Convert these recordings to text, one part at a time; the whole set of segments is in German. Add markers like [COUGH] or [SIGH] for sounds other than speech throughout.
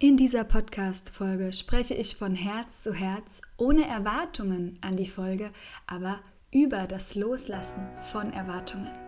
In dieser Podcast-Folge spreche ich von Herz zu Herz, ohne Erwartungen an die Folge, aber über das Loslassen von Erwartungen.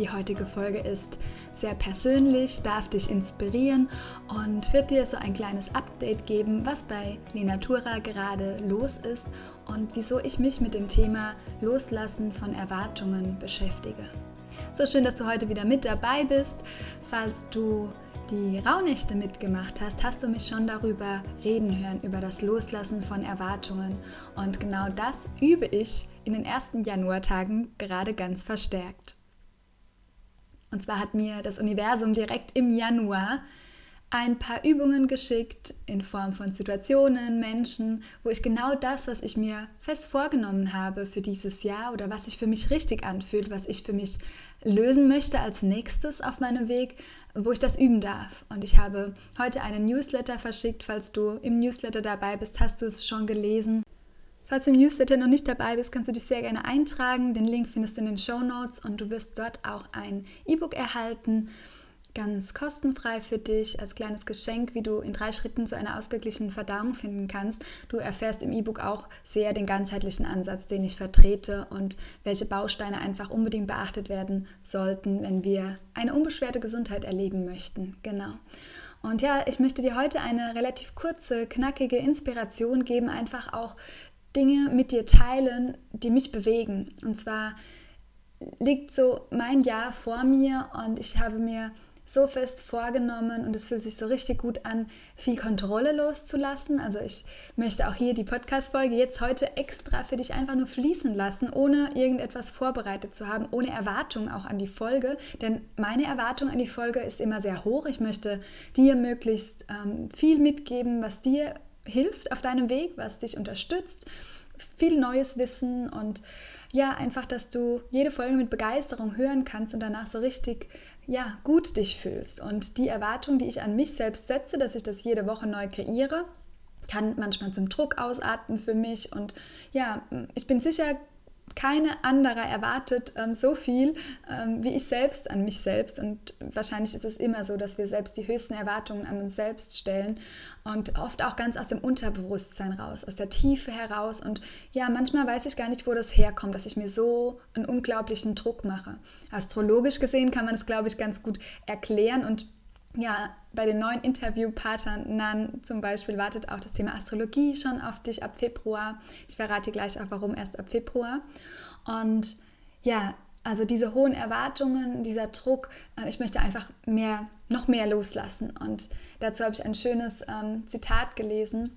Die heutige Folge ist sehr persönlich, darf dich inspirieren und wird dir so ein kleines Update geben, was bei Lenatura gerade los ist und wieso ich mich mit dem Thema Loslassen von Erwartungen beschäftige. So schön, dass du heute wieder mit dabei bist. Falls du die Rauhnächte mitgemacht hast, hast du mich schon darüber reden hören, über das Loslassen von Erwartungen. Und genau das übe ich in den ersten Januartagen gerade ganz verstärkt. Und zwar hat mir das Universum direkt im Januar ein paar Übungen geschickt in Form von Situationen, Menschen, wo ich genau das, was ich mir fest vorgenommen habe für dieses Jahr oder was sich für mich richtig anfühlt, was ich für mich lösen möchte als nächstes auf meinem Weg, wo ich das üben darf. Und ich habe heute einen Newsletter verschickt. Falls du im Newsletter dabei bist, hast du es schon gelesen. Falls du im Newsletter noch nicht dabei bist, kannst du dich sehr gerne eintragen. Den Link findest du in den Show Notes und du wirst dort auch ein E-Book erhalten, ganz kostenfrei für dich als kleines Geschenk, wie du in drei Schritten zu einer ausgeglichenen Verdauung finden kannst. Du erfährst im E-Book auch sehr den ganzheitlichen Ansatz, den ich vertrete und welche Bausteine einfach unbedingt beachtet werden sollten, wenn wir eine unbeschwerte Gesundheit erleben möchten. Genau. Und ja, ich möchte dir heute eine relativ kurze, knackige Inspiration geben, einfach auch Dinge mit dir teilen, die mich bewegen. Und zwar liegt so mein Jahr vor mir und ich habe mir so fest vorgenommen und es fühlt sich so richtig gut an, viel Kontrolle loszulassen. Also ich möchte auch hier die Podcast-Folge jetzt heute extra für dich einfach nur fließen lassen, ohne irgendetwas vorbereitet zu haben, ohne Erwartung auch an die Folge. Denn meine Erwartung an die Folge ist immer sehr hoch. Ich möchte dir möglichst ähm, viel mitgeben, was dir hilft auf deinem Weg, was dich unterstützt, viel neues Wissen und ja, einfach, dass du jede Folge mit Begeisterung hören kannst und danach so richtig ja, gut dich fühlst. Und die Erwartung, die ich an mich selbst setze, dass ich das jede Woche neu kreiere, kann manchmal zum Druck ausarten für mich. Und ja, ich bin sicher, keine andere erwartet ähm, so viel ähm, wie ich selbst an mich selbst. Und wahrscheinlich ist es immer so, dass wir selbst die höchsten Erwartungen an uns selbst stellen und oft auch ganz aus dem Unterbewusstsein raus, aus der Tiefe heraus. Und ja, manchmal weiß ich gar nicht, wo das herkommt, dass ich mir so einen unglaublichen Druck mache. Astrologisch gesehen kann man es, glaube ich, ganz gut erklären und ja, bei den neuen Interviewpartnern zum Beispiel wartet auch das Thema Astrologie schon auf dich ab Februar. Ich verrate gleich auch, warum erst ab Februar. Und ja, also diese hohen Erwartungen, dieser Druck, äh, ich möchte einfach mehr, noch mehr loslassen. Und dazu habe ich ein schönes ähm, Zitat gelesen,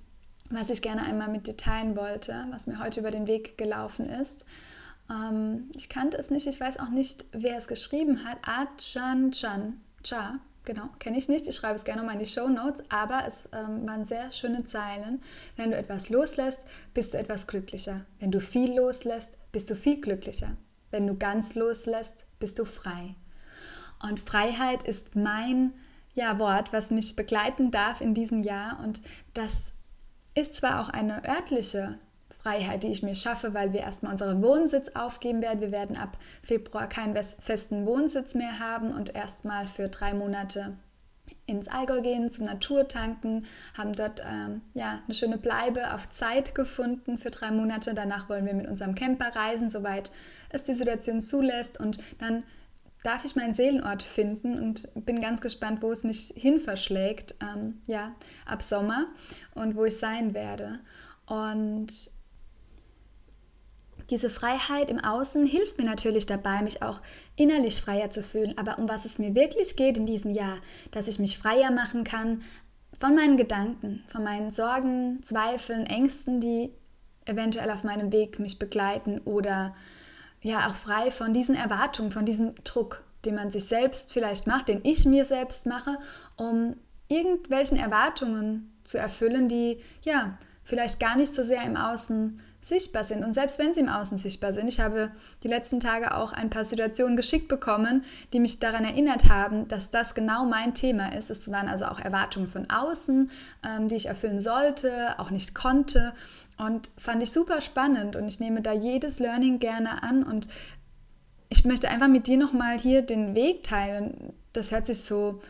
was ich gerne einmal mit dir teilen wollte, was mir heute über den Weg gelaufen ist. Ähm, ich kannte es nicht, ich weiß auch nicht, wer es geschrieben hat. Achan Chan, Cha, Genau, kenne ich nicht. Ich schreibe es gerne mal in die Show Notes, aber es ähm, waren sehr schöne Zeilen. Wenn du etwas loslässt, bist du etwas glücklicher. Wenn du viel loslässt, bist du viel glücklicher. Wenn du ganz loslässt, bist du frei. Und Freiheit ist mein ja, Wort, was mich begleiten darf in diesem Jahr. Und das ist zwar auch eine örtliche Freiheit, die ich mir schaffe, weil wir erstmal unseren Wohnsitz aufgeben werden. Wir werden ab Februar keinen festen Wohnsitz mehr haben und erstmal für drei Monate ins Allgäu gehen, zum Naturtanken, haben dort ähm, ja, eine schöne Bleibe auf Zeit gefunden für drei Monate. Danach wollen wir mit unserem Camper reisen, soweit es die Situation zulässt. Und dann darf ich meinen Seelenort finden und bin ganz gespannt, wo es mich hin verschlägt, ähm, ja, ab Sommer und wo ich sein werde. Und diese Freiheit im Außen hilft mir natürlich dabei, mich auch innerlich freier zu fühlen. Aber um was es mir wirklich geht in diesem Jahr, dass ich mich freier machen kann von meinen Gedanken, von meinen Sorgen, Zweifeln, Ängsten, die eventuell auf meinem Weg mich begleiten oder ja auch frei von diesen Erwartungen, von diesem Druck, den man sich selbst vielleicht macht, den ich mir selbst mache, um irgendwelchen Erwartungen zu erfüllen, die ja vielleicht gar nicht so sehr im Außen sichtbar sind. Und selbst wenn sie im Außen sichtbar sind, ich habe die letzten Tage auch ein paar Situationen geschickt bekommen, die mich daran erinnert haben, dass das genau mein Thema ist. Es waren also auch Erwartungen von außen, ähm, die ich erfüllen sollte, auch nicht konnte. Und fand ich super spannend und ich nehme da jedes Learning gerne an und ich möchte einfach mit dir nochmal hier den Weg teilen. Das hört sich so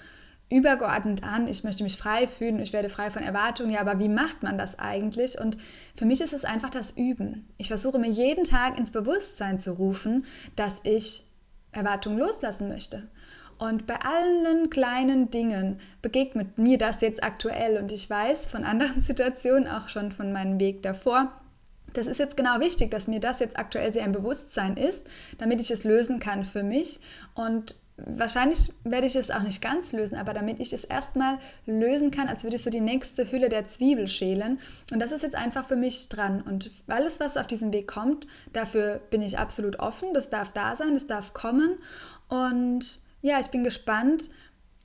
übergeordnet an, ich möchte mich frei fühlen, ich werde frei von Erwartungen. Ja, aber wie macht man das eigentlich? Und für mich ist es einfach das Üben. Ich versuche mir jeden Tag ins Bewusstsein zu rufen, dass ich Erwartungen loslassen möchte. Und bei allen kleinen Dingen begegnet mir das jetzt aktuell und ich weiß von anderen [LAUGHS] Situationen, auch schon von meinem Weg davor, das ist jetzt genau wichtig, dass mir das jetzt aktuell sehr im Bewusstsein ist, damit ich es lösen kann für mich und wahrscheinlich werde ich es auch nicht ganz lösen, aber damit ich es erstmal lösen kann, als würde ich so die nächste Hülle der Zwiebel schälen. Und das ist jetzt einfach für mich dran. Und alles, was auf diesem Weg kommt, dafür bin ich absolut offen. Das darf da sein, das darf kommen. Und ja, ich bin gespannt,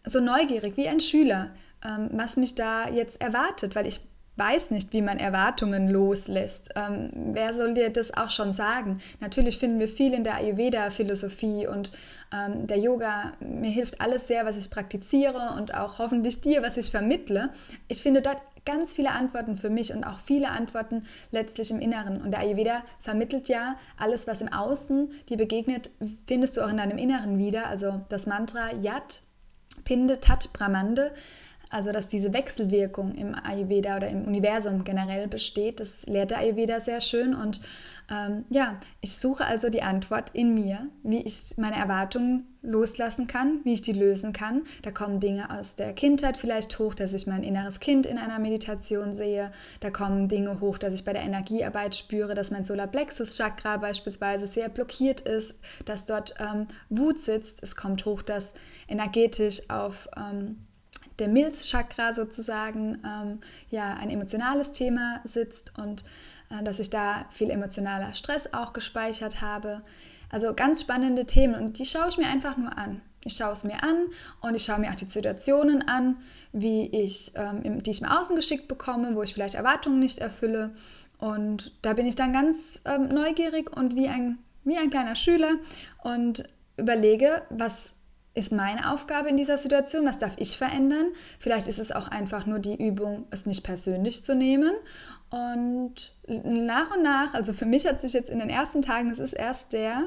so neugierig wie ein Schüler, ähm, was mich da jetzt erwartet, weil ich weiß nicht, wie man Erwartungen loslässt. Ähm, wer soll dir das auch schon sagen? Natürlich finden wir viel in der Ayurveda-Philosophie und ähm, der Yoga. Mir hilft alles sehr, was ich praktiziere und auch hoffentlich dir, was ich vermittle. Ich finde dort ganz viele Antworten für mich und auch viele Antworten letztlich im Inneren. Und der Ayurveda vermittelt ja alles, was im Außen dir begegnet, findest du auch in deinem Inneren wieder. Also das Mantra Yat, Pinde, Tat, Brahmande also, dass diese Wechselwirkung im Ayurveda oder im Universum generell besteht, das lehrt der Ayurveda sehr schön. Und ähm, ja, ich suche also die Antwort in mir, wie ich meine Erwartungen loslassen kann, wie ich die lösen kann. Da kommen Dinge aus der Kindheit vielleicht hoch, dass ich mein inneres Kind in einer Meditation sehe. Da kommen Dinge hoch, dass ich bei der Energiearbeit spüre, dass mein Solarplexus Chakra beispielsweise sehr blockiert ist, dass dort ähm, Wut sitzt. Es kommt hoch, dass energetisch auf ähm, der Milzchakra sozusagen ähm, ja ein emotionales Thema sitzt und äh, dass ich da viel emotionaler Stress auch gespeichert habe. Also ganz spannende Themen und die schaue ich mir einfach nur an. Ich schaue es mir an und ich schaue mir auch die Situationen an, wie ich, ähm, die ich im Außen geschickt bekomme, wo ich vielleicht Erwartungen nicht erfülle. Und da bin ich dann ganz ähm, neugierig und wie ein, wie ein kleiner Schüler und überlege, was ist meine Aufgabe in dieser Situation? Was darf ich verändern? Vielleicht ist es auch einfach nur die Übung, es nicht persönlich zu nehmen. Und nach und nach, also für mich hat sich jetzt in den ersten Tagen, es ist erst der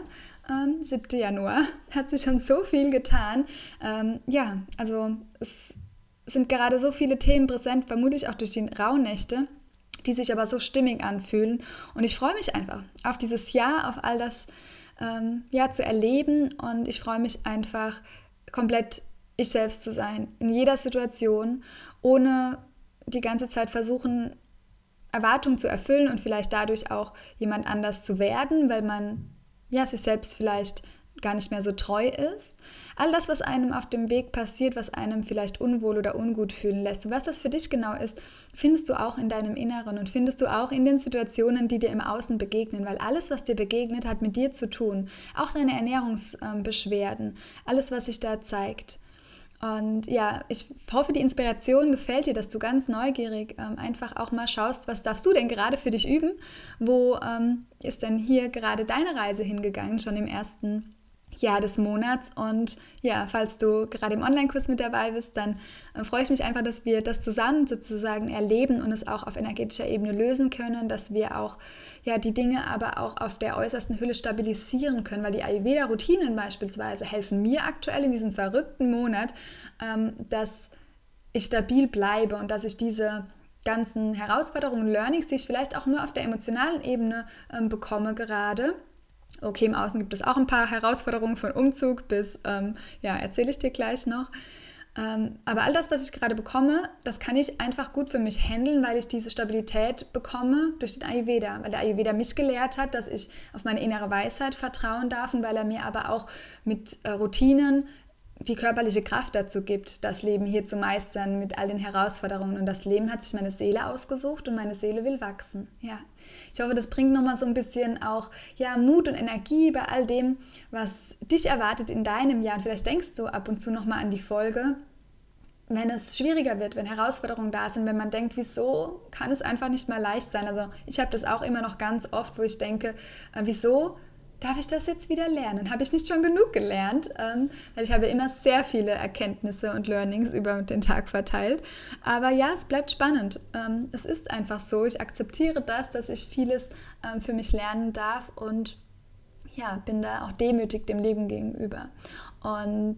ähm, 7. Januar, [LAUGHS] hat sich schon so viel getan. Ähm, ja, also es sind gerade so viele Themen präsent, vermutlich auch durch die Rauhnächte die sich aber so stimmig anfühlen. Und ich freue mich einfach auf dieses Jahr, auf all das ähm, ja, zu erleben. Und ich freue mich einfach, komplett ich selbst zu sein, in jeder Situation, ohne die ganze Zeit versuchen, Erwartungen zu erfüllen und vielleicht dadurch auch jemand anders zu werden, weil man ja sich selbst vielleicht gar nicht mehr so treu ist. All das, was einem auf dem Weg passiert, was einem vielleicht unwohl oder ungut fühlen lässt, was das für dich genau ist, findest du auch in deinem Inneren und findest du auch in den Situationen, die dir im Außen begegnen, weil alles, was dir begegnet, hat mit dir zu tun. Auch deine Ernährungsbeschwerden, alles, was sich da zeigt. Und ja, ich hoffe, die Inspiration gefällt dir, dass du ganz neugierig ähm, einfach auch mal schaust, was darfst du denn gerade für dich üben? Wo ähm, ist denn hier gerade deine Reise hingegangen, schon im ersten Jahr des Monats. Und ja, falls du gerade im Online-Kurs mit dabei bist, dann äh, freue ich mich einfach, dass wir das zusammen sozusagen erleben und es auch auf energetischer Ebene lösen können, dass wir auch ja, die Dinge aber auch auf der äußersten Hülle stabilisieren können, weil die Ayurveda-Routinen beispielsweise helfen mir aktuell in diesem verrückten Monat, ähm, dass ich stabil bleibe und dass ich diese ganzen Herausforderungen, Learnings, die ich vielleicht auch nur auf der emotionalen Ebene ähm, bekomme gerade, Okay, im Außen gibt es auch ein paar Herausforderungen von Umzug bis, ähm, ja, erzähle ich dir gleich noch. Ähm, aber all das, was ich gerade bekomme, das kann ich einfach gut für mich handeln, weil ich diese Stabilität bekomme durch den Ayurveda. Weil der Ayurveda mich gelehrt hat, dass ich auf meine innere Weisheit vertrauen darf und weil er mir aber auch mit äh, Routinen die körperliche Kraft dazu gibt, das Leben hier zu meistern mit all den Herausforderungen. Und das Leben hat sich meine Seele ausgesucht und meine Seele will wachsen. Ja, Ich hoffe, das bringt nochmal so ein bisschen auch ja, Mut und Energie bei all dem, was dich erwartet in deinem Jahr. Und vielleicht denkst du ab und zu nochmal an die Folge wenn es schwieriger wird, wenn Herausforderungen da sind, wenn man denkt, wieso kann es einfach nicht mal leicht sein. Also ich habe das auch immer noch ganz oft, wo ich denke, äh, wieso darf ich das jetzt wieder lernen? Habe ich nicht schon genug gelernt? Ähm, weil ich habe immer sehr viele Erkenntnisse und Learnings über den Tag verteilt. Aber ja, es bleibt spannend. Ähm, es ist einfach so. Ich akzeptiere das, dass ich vieles ähm, für mich lernen darf und ja, bin da auch demütig dem Leben gegenüber. Und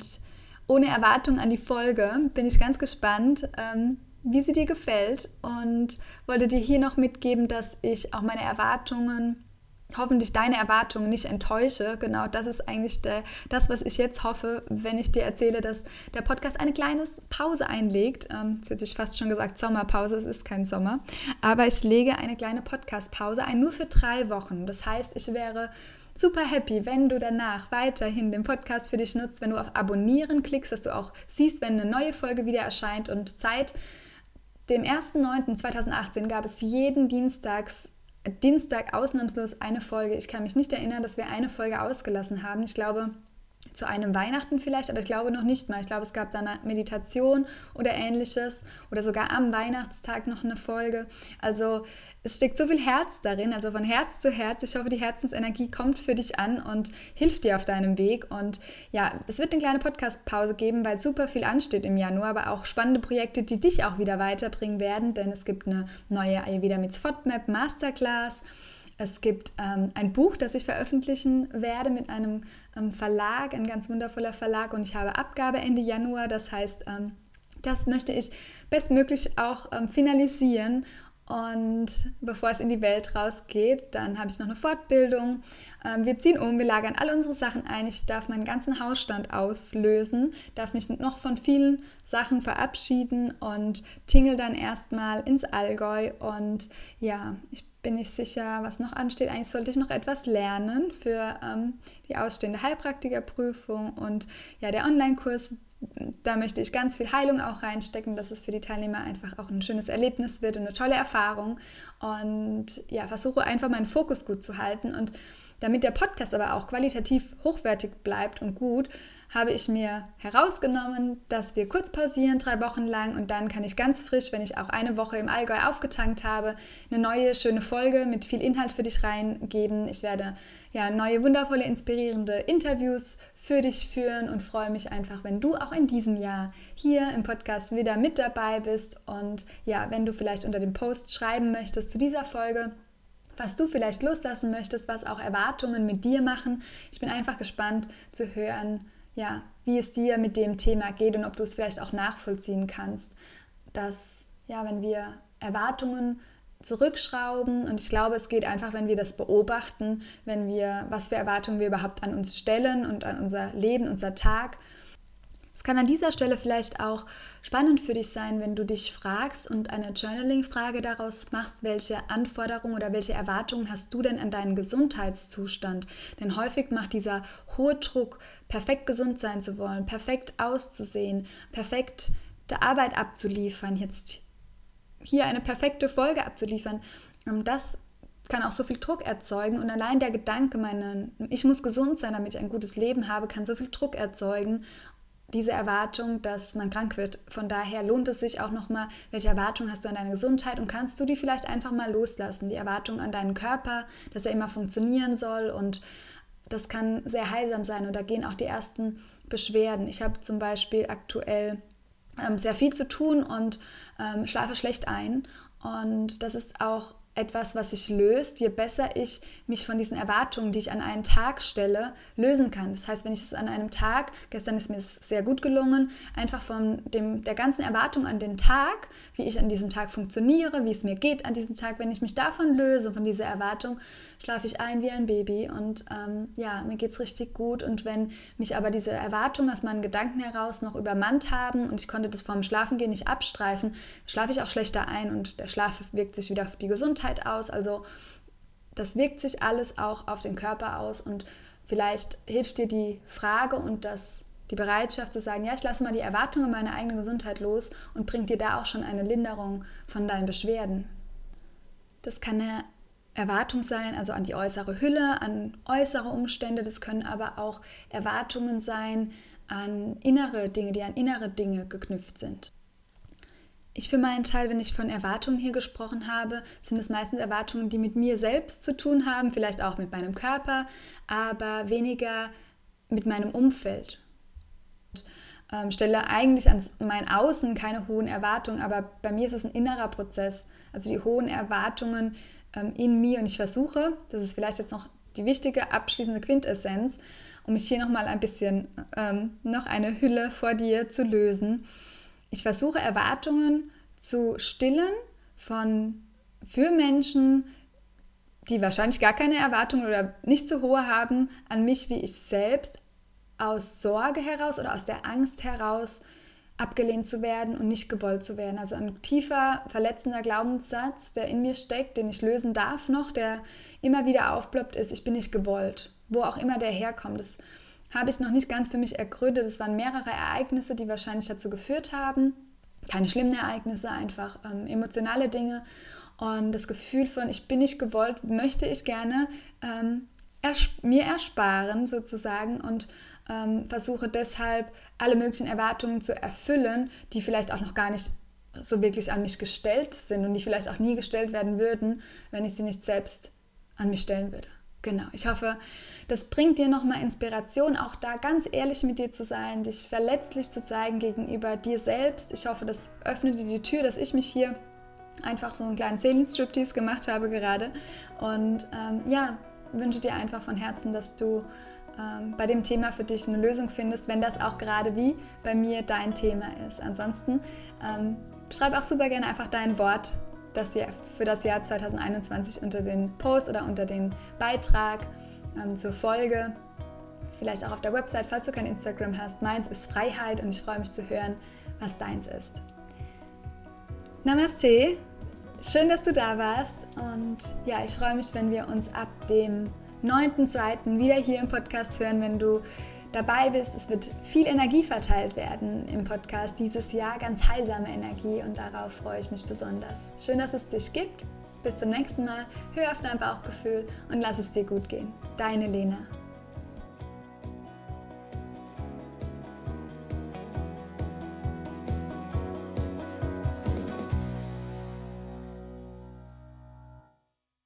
ohne Erwartung an die Folge bin ich ganz gespannt, ähm, wie sie dir gefällt und wollte dir hier noch mitgeben, dass ich auch meine Erwartungen hoffentlich deine Erwartungen nicht enttäusche. Genau das ist eigentlich der, das, was ich jetzt hoffe, wenn ich dir erzähle, dass der Podcast eine kleine Pause einlegt. Ähm, jetzt hätte ich fast schon gesagt Sommerpause, es ist kein Sommer. Aber ich lege eine kleine Podcast-Pause ein, nur für drei Wochen. Das heißt, ich wäre super happy, wenn du danach weiterhin den Podcast für dich nutzt, wenn du auf Abonnieren klickst, dass du auch siehst, wenn eine neue Folge wieder erscheint und Zeit dem 1.9.2018 gab es jeden Dienstags Dienstag ausnahmslos eine Folge. Ich kann mich nicht erinnern, dass wir eine Folge ausgelassen haben. Ich glaube, zu einem Weihnachten vielleicht, aber ich glaube noch nicht mal. Ich glaube, es gab da eine Meditation oder ähnliches oder sogar am Weihnachtstag noch eine Folge. Also es steckt so viel Herz darin, also von Herz zu Herz. Ich hoffe, die Herzensenergie kommt für dich an und hilft dir auf deinem Weg. Und ja, es wird eine kleine Podcast-Pause geben, weil super viel ansteht im Januar, aber auch spannende Projekte, die dich auch wieder weiterbringen werden, denn es gibt eine neue Ayurveda mit FODMAP Masterclass. Es gibt ähm, ein Buch, das ich veröffentlichen werde mit einem ähm, Verlag, ein ganz wundervoller Verlag und ich habe Abgabe Ende Januar. Das heißt, ähm, das möchte ich bestmöglich auch ähm, finalisieren und bevor es in die Welt rausgeht, dann habe ich noch eine Fortbildung. Ähm, wir ziehen um, wir lagern alle unsere Sachen ein. Ich darf meinen ganzen Hausstand auflösen, darf mich noch von vielen Sachen verabschieden und tingel dann erstmal ins Allgäu. Und ja, ich bin nicht sicher, was noch ansteht. Eigentlich sollte ich noch etwas lernen für ähm, die ausstehende Heilpraktikerprüfung. Und ja, der Online-Kurs da möchte ich ganz viel Heilung auch reinstecken, dass es für die Teilnehmer einfach auch ein schönes Erlebnis wird und eine tolle Erfahrung. Und ja, versuche einfach meinen Fokus gut zu halten. Und damit der Podcast aber auch qualitativ hochwertig bleibt und gut, habe ich mir herausgenommen, dass wir kurz pausieren, drei Wochen lang und dann kann ich ganz frisch, wenn ich auch eine Woche im Allgäu aufgetankt habe, eine neue, schöne Folge mit viel Inhalt für dich reingeben. Ich werde ja neue, wundervolle, inspirierende Interviews für dich führen und freue mich einfach, wenn du auch in diesem Jahr hier im Podcast wieder mit dabei bist und ja, wenn du vielleicht unter dem Post schreiben möchtest zu dieser Folge, was du vielleicht loslassen möchtest, was auch Erwartungen mit dir machen. Ich bin einfach gespannt zu hören, ja, wie es dir mit dem Thema geht und ob du es vielleicht auch nachvollziehen kannst, dass ja, wenn wir Erwartungen zurückschrauben und ich glaube, es geht einfach, wenn wir das beobachten, wenn wir, was für Erwartungen wir überhaupt an uns stellen und an unser Leben, unser Tag es kann an dieser Stelle vielleicht auch spannend für dich sein, wenn du dich fragst und eine Journaling-Frage daraus machst, welche Anforderungen oder welche Erwartungen hast du denn an deinen Gesundheitszustand? Denn häufig macht dieser hohe Druck, perfekt gesund sein zu wollen, perfekt auszusehen, perfekt der Arbeit abzuliefern, jetzt hier eine perfekte Folge abzuliefern, ähm, das kann auch so viel Druck erzeugen und allein der Gedanke, meine, ich muss gesund sein, damit ich ein gutes Leben habe, kann so viel Druck erzeugen diese Erwartung, dass man krank wird. Von daher lohnt es sich auch nochmal, welche Erwartung hast du an deine Gesundheit und kannst du die vielleicht einfach mal loslassen. Die Erwartung an deinen Körper, dass er immer funktionieren soll und das kann sehr heilsam sein und da gehen auch die ersten Beschwerden. Ich habe zum Beispiel aktuell ähm, sehr viel zu tun und ähm, schlafe schlecht ein und das ist auch etwas, was sich löst, je besser ich mich von diesen Erwartungen, die ich an einen Tag stelle, lösen kann. Das heißt, wenn ich es an einem Tag, gestern ist mir es sehr gut gelungen, einfach von dem, der ganzen Erwartung an den Tag, wie ich an diesem Tag funktioniere, wie es mir geht an diesem Tag, wenn ich mich davon löse, von dieser Erwartung, schlafe ich ein wie ein Baby und ähm, ja, mir geht es richtig gut. Und wenn mich aber diese Erwartungen aus meinen Gedanken heraus noch übermannt haben und ich konnte das vorm Schlafengehen nicht abstreifen, schlafe ich auch schlechter ein und der Schlaf wirkt sich wieder auf die Gesundheit aus. Also das wirkt sich alles auch auf den Körper aus und vielleicht hilft dir die Frage und das die Bereitschaft zu sagen, ja, ich lasse mal die Erwartungen meiner eigenen Gesundheit los und bringt dir da auch schon eine Linderung von deinen Beschwerden. Das kann eine Erwartung sein, also an die äußere Hülle, an äußere Umstände. Das können aber auch Erwartungen sein an innere Dinge, die an innere Dinge geknüpft sind. Ich für meinen Teil, wenn ich von Erwartungen hier gesprochen habe, sind es meistens Erwartungen, die mit mir selbst zu tun haben, vielleicht auch mit meinem Körper, aber weniger mit meinem Umfeld. Und, ähm, stelle eigentlich an mein Außen keine hohen Erwartungen, aber bei mir ist es ein innerer Prozess. Also die hohen Erwartungen ähm, in mir und ich versuche, das ist vielleicht jetzt noch die wichtige abschließende Quintessenz, um mich hier nochmal ein bisschen ähm, noch eine Hülle vor dir zu lösen. Ich versuche Erwartungen zu stillen von für Menschen, die wahrscheinlich gar keine Erwartungen oder nicht so hohe haben an mich wie ich selbst, aus Sorge heraus oder aus der Angst heraus abgelehnt zu werden und nicht gewollt zu werden. Also ein tiefer, verletzender Glaubenssatz, der in mir steckt, den ich lösen darf noch, der immer wieder aufploppt, ist, ich bin nicht gewollt. Wo auch immer der herkommt. Das habe ich noch nicht ganz für mich ergründet. Es waren mehrere Ereignisse, die wahrscheinlich dazu geführt haben. Keine schlimmen Ereignisse, einfach ähm, emotionale Dinge. Und das Gefühl von, ich bin nicht gewollt, möchte ich gerne ähm, ers mir ersparen sozusagen und ähm, versuche deshalb alle möglichen Erwartungen zu erfüllen, die vielleicht auch noch gar nicht so wirklich an mich gestellt sind und die vielleicht auch nie gestellt werden würden, wenn ich sie nicht selbst an mich stellen würde. Genau, ich hoffe, das bringt dir nochmal Inspiration, auch da ganz ehrlich mit dir zu sein, dich verletzlich zu zeigen gegenüber dir selbst. Ich hoffe, das öffnet dir die Tür, dass ich mich hier einfach so einen kleinen Seelenstriptease gemacht habe gerade. Und ähm, ja, wünsche dir einfach von Herzen, dass du ähm, bei dem Thema für dich eine Lösung findest, wenn das auch gerade wie bei mir dein Thema ist. Ansonsten ähm, schreib auch super gerne einfach dein Wort das Jahr, für das Jahr 2021 unter den Post oder unter den Beitrag ähm, zur Folge. Vielleicht auch auf der Website, falls du kein Instagram hast. Meins ist Freiheit und ich freue mich zu hören, was deins ist. Namaste, schön, dass du da warst und ja, ich freue mich, wenn wir uns ab dem 9.2. wieder hier im Podcast hören, wenn du dabei bist. Es wird viel Energie verteilt werden im Podcast dieses Jahr, ganz heilsame Energie und darauf freue ich mich besonders. Schön, dass es dich gibt. Bis zum nächsten Mal. Hör auf dein Bauchgefühl und lass es dir gut gehen. Deine Lena.